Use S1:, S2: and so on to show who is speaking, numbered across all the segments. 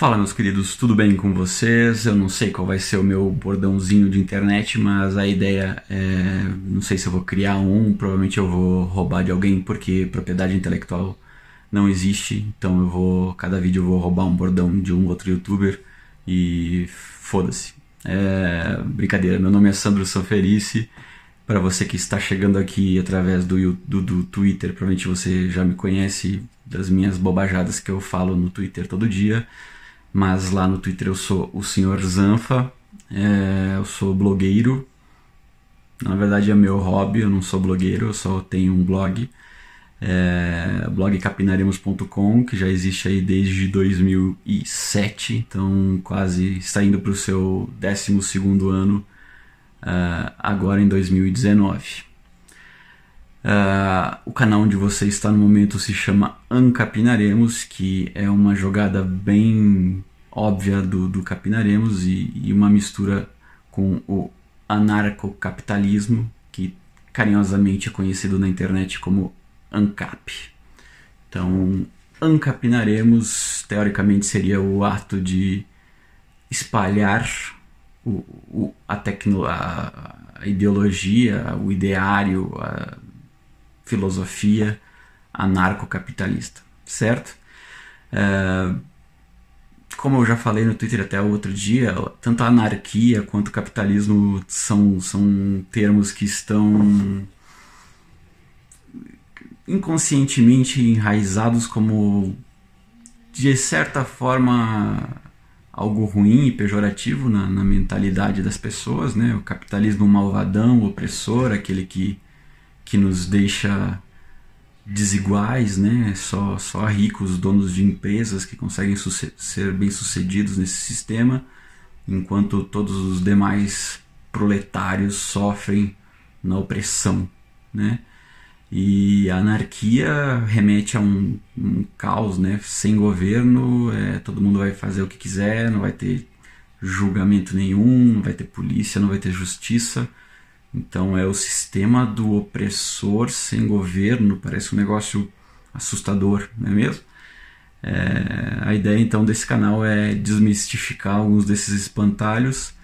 S1: Fala meus queridos, tudo bem com vocês? Eu não sei qual vai ser o meu bordãozinho de internet, mas a ideia é, não sei se eu vou criar um, provavelmente eu vou roubar de alguém porque propriedade intelectual não existe, então eu vou, cada vídeo eu vou roubar um bordão de um outro youtuber e foda-se. É, brincadeira, meu nome é Sandro Sanferice, para você que está chegando aqui através do, do, do Twitter, provavelmente você já me conhece das minhas bobajadas que eu falo no Twitter todo dia mas lá no Twitter eu sou o Senhor Zanfa, é, eu sou blogueiro. Na verdade é meu hobby, eu não sou blogueiro, eu só tenho um blog. É, blog capinaremos.com, que já existe aí desde 2007, então quase está indo para o seu 12 ano, uh, agora em 2019. Uh, o canal onde você está no momento se chama Ancapinaremos, que é uma jogada bem óbvia do, do Capinaremos e, e uma mistura com o anarcocapitalismo, que carinhosamente é conhecido na internet como ANCAP. Então, Ancapinaremos, teoricamente, seria o ato de espalhar o, o, a, tecno, a, a ideologia, o ideário, a, filosofia anarcocapitalista, certo? É, como eu já falei no Twitter até outro dia, tanto a anarquia quanto o capitalismo são, são termos que estão inconscientemente enraizados como, de certa forma, algo ruim e pejorativo na, na mentalidade das pessoas, né? O capitalismo malvadão, opressor, aquele que que nos deixa desiguais, né? Só, só ricos, donos de empresas que conseguem ser bem-sucedidos nesse sistema, enquanto todos os demais proletários sofrem na opressão, né? E a anarquia remete a um, um caos, né? Sem governo, é, todo mundo vai fazer o que quiser, não vai ter julgamento nenhum, não vai ter polícia, não vai ter justiça então é o sistema do opressor sem governo, parece um negócio assustador, não é mesmo? É, a ideia então desse canal é desmistificar alguns desses espantalhos.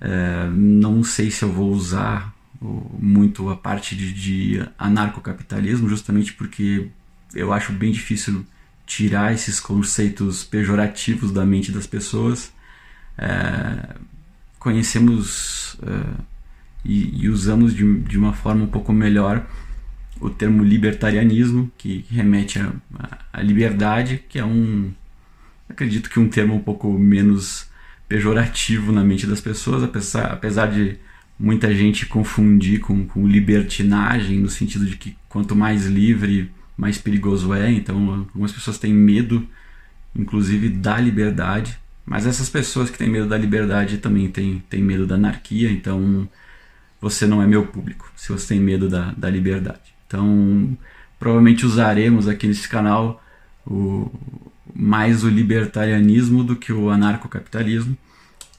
S1: É, não sei se eu vou usar muito a parte de, de anarcocapitalismo, justamente porque eu acho bem difícil tirar esses conceitos pejorativos da mente das pessoas. É, conhecemos é, e, e usamos de, de, uma forma um pouco melhor o termo libertarianismo, que, remete à liberdade, que é um. Acredito que um termo um pouco menos pejorativo na mente das pessoas, apesar, apesar de muita gente confundir com, com libertinagem, no sentido de que quanto mais livre, mais perigoso é. Então, algumas pessoas têm medo, inclusive, da liberdade. Mas essas pessoas que têm medo da liberdade também têm, têm medo da anarquia. Então, você não é meu público, se você tem medo da, da liberdade. Então, provavelmente usaremos aqui nesse canal o, mais o libertarianismo do que o anarcocapitalismo,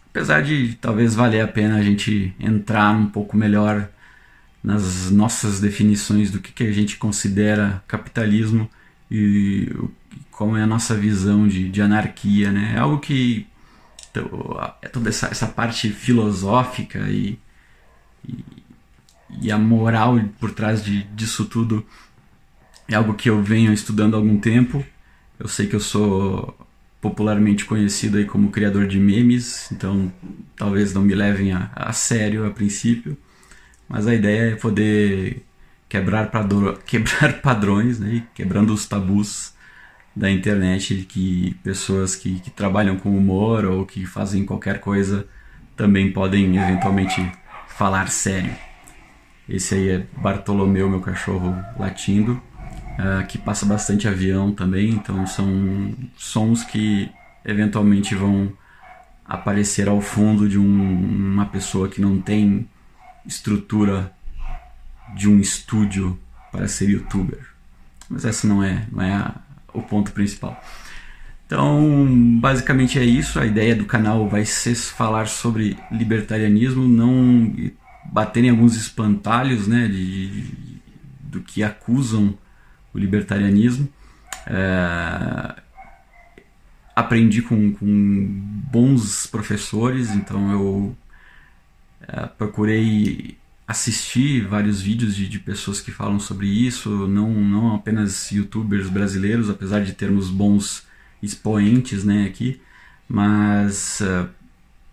S1: apesar de talvez valer a pena a gente entrar um pouco melhor nas nossas definições do que, que a gente considera capitalismo e como é a nossa visão de, de anarquia, né? É algo que é toda essa, essa parte filosófica e e, a moral por trás de, disso tudo é algo que eu venho estudando há algum tempo. Eu sei que eu sou popularmente conhecido aí como criador de memes, então talvez não me levem a, a sério a princípio, mas a ideia é poder quebrar, padro, quebrar padrões, né, quebrando os tabus da internet que pessoas que, que trabalham com humor ou que fazem qualquer coisa também podem eventualmente falar sério. Esse aí é Bartolomeu, meu cachorro latindo, uh, que passa bastante avião também, então são sons que eventualmente vão aparecer ao fundo de um, uma pessoa que não tem estrutura de um estúdio para ser youtuber. Mas esse não é, não é a, o ponto principal. Então, basicamente é isso. A ideia do canal vai ser falar sobre libertarianismo, não bater em alguns espantalhos né, de, de do que acusam o libertarianismo. É, aprendi com, com bons professores, então eu é, procurei assistir vários vídeos de, de, pessoas que falam sobre isso, não, não apenas youtubers brasileiros, apesar de termos bons expoentes né, aqui, mas uh,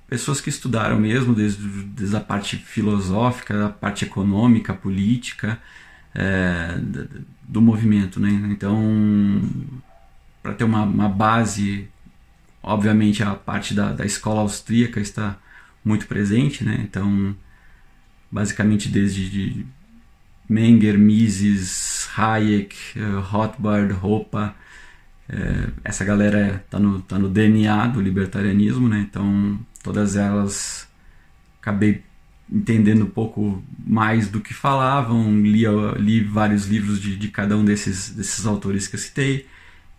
S1: pessoas que estudaram mesmo desde, desde a parte filosófica, a parte econômica, política é, do movimento. Né? Então, para ter uma, uma, base, obviamente a parte da, da escola austríaca está muito presente, né? então basicamente desde de Menger, Mises, Hayek, uh, Rothbard, Hoppe, é, essa galera tá no, tá no DNA do libertarianismo, né? Então todas elas acabei entendendo um pouco mais do que falavam, li, li vários livros de, de cada um desses, desses autores que eu citei,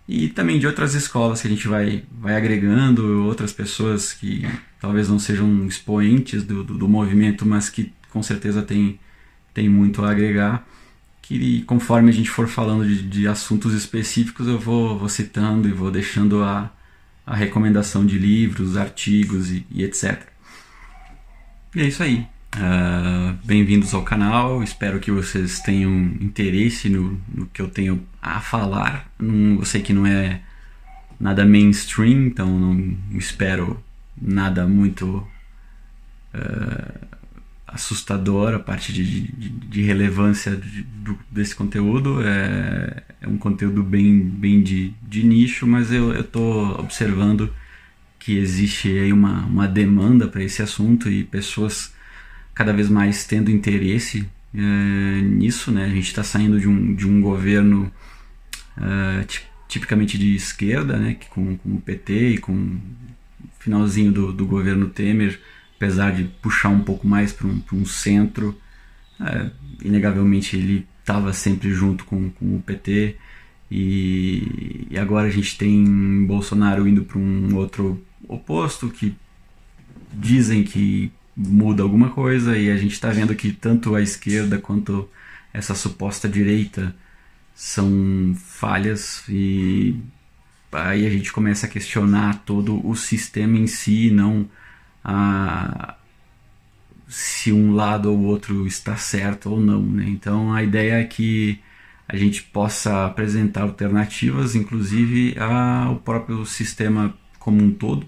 S1: e também de outras escolas que a gente vai, vai agregando, outras pessoas que talvez não sejam expoentes do, do, do movimento, mas que com certeza tem, tem muito a agregar que conforme a gente for falando de, de assuntos específicos eu vou, vou, citando e vou deixando a, a recomendação de livros, artigos e, e etc. E é isso aí. Uh, Bem-vindos ao canal. Espero que vocês tenham interesse no, no que eu tenho a falar. Não, eu sei que não é nada mainstream, então não espero nada muito uh, assustador a parte de, de, de relevância de, desse conteúdo. É, é, um conteúdo bem, bem de, de nicho, mas eu estou observando que existe aí uma, uma demanda para esse assunto e pessoas cada vez mais tendo interesse é, nisso. Né? A gente está saindo de um, de um governo é, tipicamente de esquerda, né? que com, com o PT e com o finalzinho do, do governo Temer apesar de puxar um pouco mais para um, um, centro, é, inegavelmente ele estava sempre junto com, com o PT. E, e, agora a gente tem Bolsonaro indo para um outro oposto que dizem que muda alguma coisa e a gente está vendo que tanto a esquerda quanto essa suposta direita são falhas e aí a gente começa a questionar todo o sistema em si, não a, se um lado ou outro está certo ou não. Né? Então a ideia é que a gente possa apresentar alternativas, inclusive ao próprio sistema como um todo.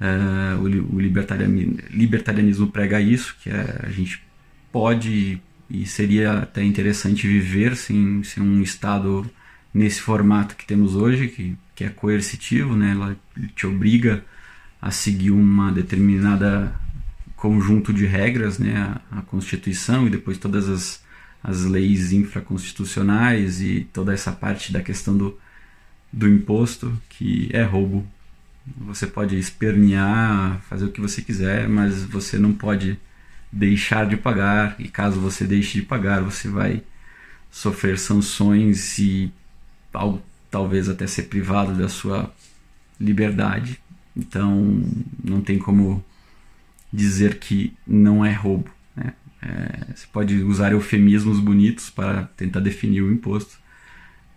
S1: É, o, libertarianismo, libertarianismo prega isso, que é, a gente pode e seria até interessante viver sem, sem um Estado nesse formato que temos hoje, que, que é coercitivo, né? ela te obriga a seguir uma determinada conjunto de regras, né, a, a Constituição e depois todas as, as leis infraconstitucionais e toda essa parte da questão do, do imposto, que é roubo. Você pode espernear, fazer o que você quiser, mas você não pode deixar de pagar, e caso você deixe de pagar, você vai sofrer sanções e talvez até ser privado da sua liberdade. Então não tem como dizer que não é roubo. Né? É, você pode usar eufemismos bonitos para tentar definir o imposto,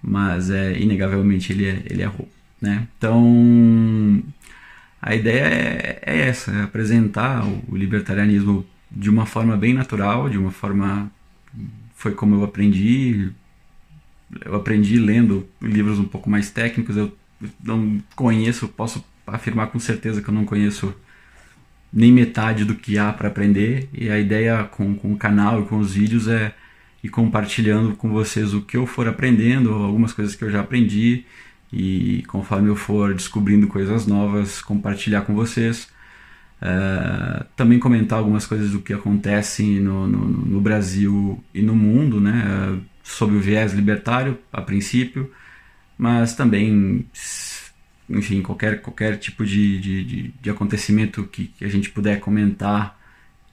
S1: mas é inegavelmente ele é, ele é roubo. Né? Então a ideia é, é essa, é apresentar o libertarianismo de uma forma bem natural, de uma forma foi como eu aprendi. Eu aprendi lendo livros um pouco mais técnicos. Eu não conheço, posso afirmar com certeza que eu não conheço nem metade do que há para aprender. E a ideia com, com o canal e com os vídeos é ir compartilhando com vocês o que eu for aprendendo, algumas coisas que eu já aprendi. E conforme eu for descobrindo coisas novas, compartilhar com vocês. Uh, também comentar algumas coisas do que acontece no, no, no Brasil e no mundo, né, uh, sob o viés libertário, a princípio, mas também enfim, qualquer, qualquer tipo de, de, de, de acontecimento que, que, a gente puder comentar,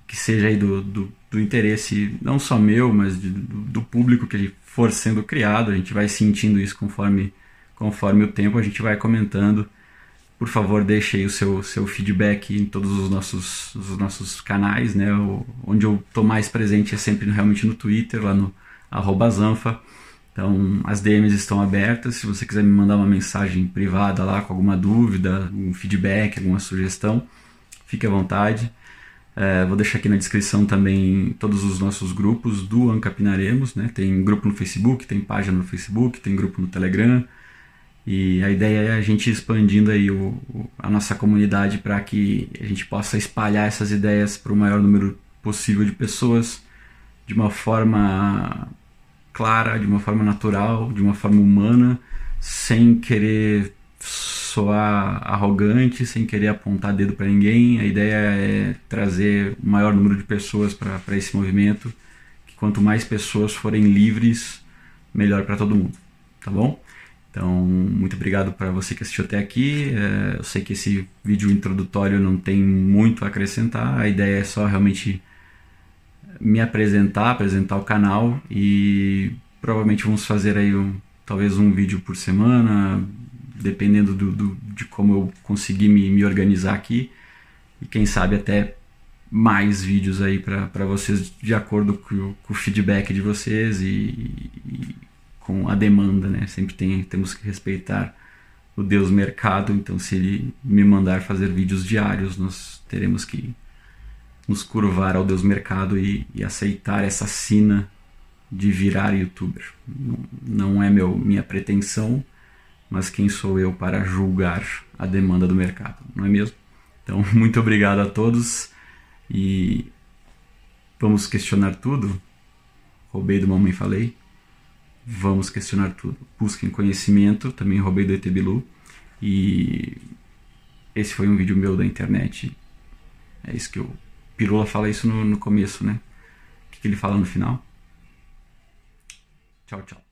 S1: que seja aí do, do, do interesse não só meu, mas de, do, do, público que for sendo criado, a gente vai sentindo isso conforme, conforme o tempo, a gente vai comentando. Por favor, deixe aí o seu, seu feedback em todos os nossos, os nossos canais, né? O, onde eu estou mais presente é sempre realmente no Twitter, lá no arroba Zanfa. Então, as DMs estão abertas. Se você quiser me mandar uma mensagem privada lá com alguma dúvida, um feedback, alguma sugestão, fique à vontade. É, vou deixar aqui na descrição também todos os nossos grupos do Ancapinaremos. Né? Tem grupo no Facebook, tem página no Facebook, tem grupo no Telegram. E a ideia é a gente expandindo aí o, o, a nossa comunidade para que a gente possa espalhar essas ideias para o maior número possível de pessoas de uma forma clara, de uma forma natural, de uma forma humana, sem querer soar arrogante, sem querer apontar dedo para ninguém. A ideia é trazer o maior número de pessoas para esse movimento, que quanto mais pessoas forem livres, melhor para todo mundo, tá bom? Então, muito obrigado para você que assistiu até aqui. É, eu sei que esse vídeo introdutório não tem muito a acrescentar, a ideia é só realmente me apresentar, apresentar o canal e provavelmente vamos fazer aí um, talvez um vídeo por semana, dependendo do, do de como eu conseguir me, me, organizar aqui e quem sabe até mais vídeos aí para vocês de acordo com, com, o feedback de vocês e, e, com a demanda, né? Sempre tem, temos que respeitar o Deus mercado, então se ele me mandar fazer vídeos diários, nós teremos que nos curvar ao Deus mercado e, e aceitar essa sina de virar youtuber. Não, é meu, minha pretensão, mas quem sou eu para julgar a demanda do mercado, não é mesmo? Então, muito obrigado a todos e vamos questionar tudo. Roubei do Mamãe Falei. Vamos questionar tudo. Busquem conhecimento, também roubei do ET Bilu. E esse foi um vídeo meu da internet. É isso que eu Pirula fala isso no, no começo, né? O que, que ele fala no final? Tchau, tchau.